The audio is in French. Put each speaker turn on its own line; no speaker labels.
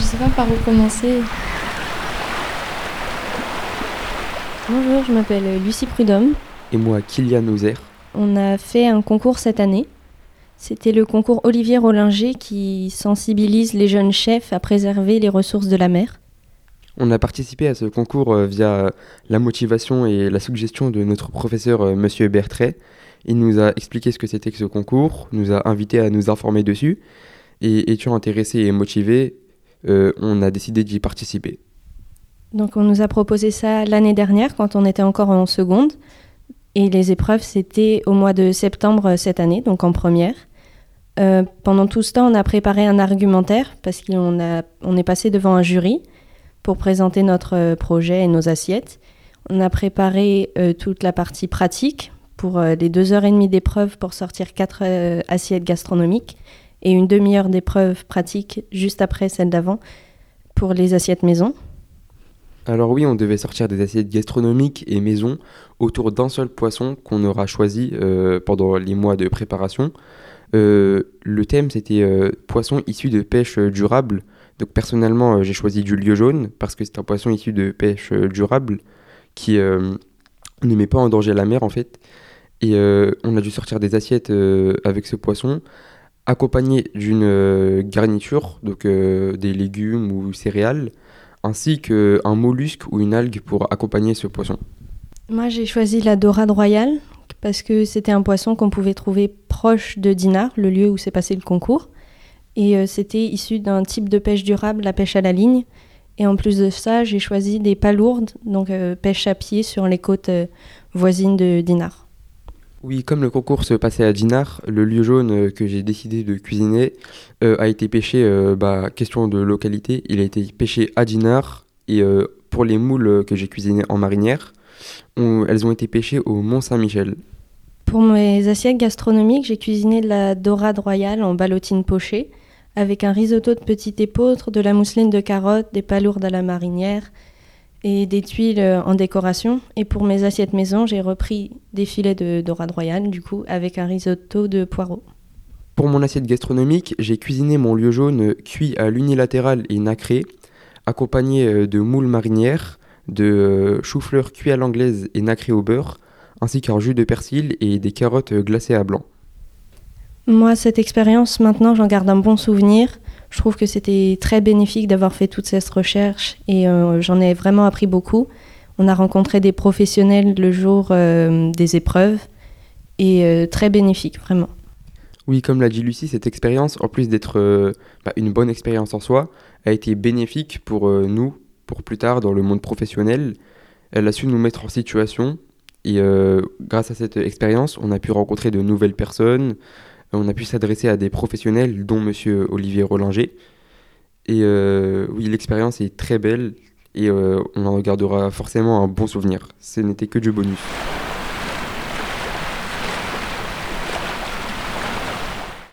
sais pas par où commencer.
Bonjour, je m'appelle Lucie Prudhomme.
Et moi, Kylian Ozer.
On a fait un concours cette année. C'était le concours Olivier Rollinger qui sensibilise les jeunes chefs à préserver les ressources de la mer.
On a participé à ce concours euh, via la motivation et la suggestion de notre professeur euh, Monsieur Bertret. Il nous a expliqué ce que c'était que ce concours, nous a invités à nous informer dessus. Et étant intéressés et motivés, on a décidé d'y participer.
Donc on nous a proposé ça l'année dernière quand on était encore en seconde. Et les épreuves, c'était au mois de septembre cette année, donc en première. Euh, pendant tout ce temps, on a préparé un argumentaire parce qu'on on est passé devant un jury pour présenter notre projet et nos assiettes. On a préparé euh, toute la partie pratique pour euh, les deux heures et demie d'épreuve pour sortir quatre euh, assiettes gastronomiques et une demi-heure d'épreuve pratique juste après celle d'avant pour les assiettes maison.
Alors oui, on devait sortir des assiettes gastronomiques et maison autour d'un seul poisson qu'on aura choisi euh, pendant les mois de préparation. Euh, le thème c'était euh, poisson issu de pêche durable. Donc personnellement, j'ai choisi du lieu jaune parce que c'est un poisson issu de pêche durable qui ne met pas en danger la mer en fait. Et on a dû sortir des assiettes avec ce poisson accompagné d'une garniture, donc des légumes ou céréales, ainsi qu'un mollusque ou une algue pour accompagner ce poisson.
Moi, j'ai choisi la dorade royale parce que c'était un poisson qu'on pouvait trouver proche de Dinard, le lieu où s'est passé le concours. Et euh, c'était issu d'un type de pêche durable, la pêche à la ligne. Et en plus de ça, j'ai choisi des palourdes, donc euh, pêche à pied sur les côtes euh, voisines de Dinard.
Oui, comme le concours se passait à Dinard, le lieu jaune que j'ai décidé de cuisiner a été pêché, bah, question de localité, il a été pêché à Dinard. Et pour les moules que j'ai cuisinées en marinière, elles ont été pêchées au Mont Saint-Michel.
Pour mes assiettes gastronomiques, j'ai cuisiné la dorade royale en ballotine pochée, avec un risotto de petite épeautre, de la mousseline de carottes, des palourdes à la marinière et des tuiles euh, en décoration. Et pour mes assiettes maison, j'ai repris des filets de dorade royale, du coup, avec un risotto de poireaux.
Pour mon assiette gastronomique, j'ai cuisiné mon lieu jaune cuit à l'unilatéral et nacré, accompagné euh, de moules marinières, de euh, chou-fleur cuit à l'anglaise et nacré au beurre, ainsi qu'un jus de persil et des carottes glacées à blanc.
Moi, cette expérience, maintenant, j'en garde un bon souvenir. Je trouve que c'était très bénéfique d'avoir fait toute cette recherche et euh, j'en ai vraiment appris beaucoup. On a rencontré des professionnels le jour euh, des épreuves et euh, très bénéfique, vraiment.
Oui, comme l'a dit Lucie, cette expérience, en plus d'être bah, une bonne expérience en soi, a été bénéfique pour nous, pour plus tard dans le monde professionnel. Elle a su nous mettre en situation et grâce à cette expérience, on a pu rencontrer de nouvelles personnes, on a pu s'adresser à des professionnels, dont Monsieur Olivier Rollinger. Et euh, oui, l'expérience est très belle et euh, on en regardera forcément un bon souvenir. Ce n'était que du bonus.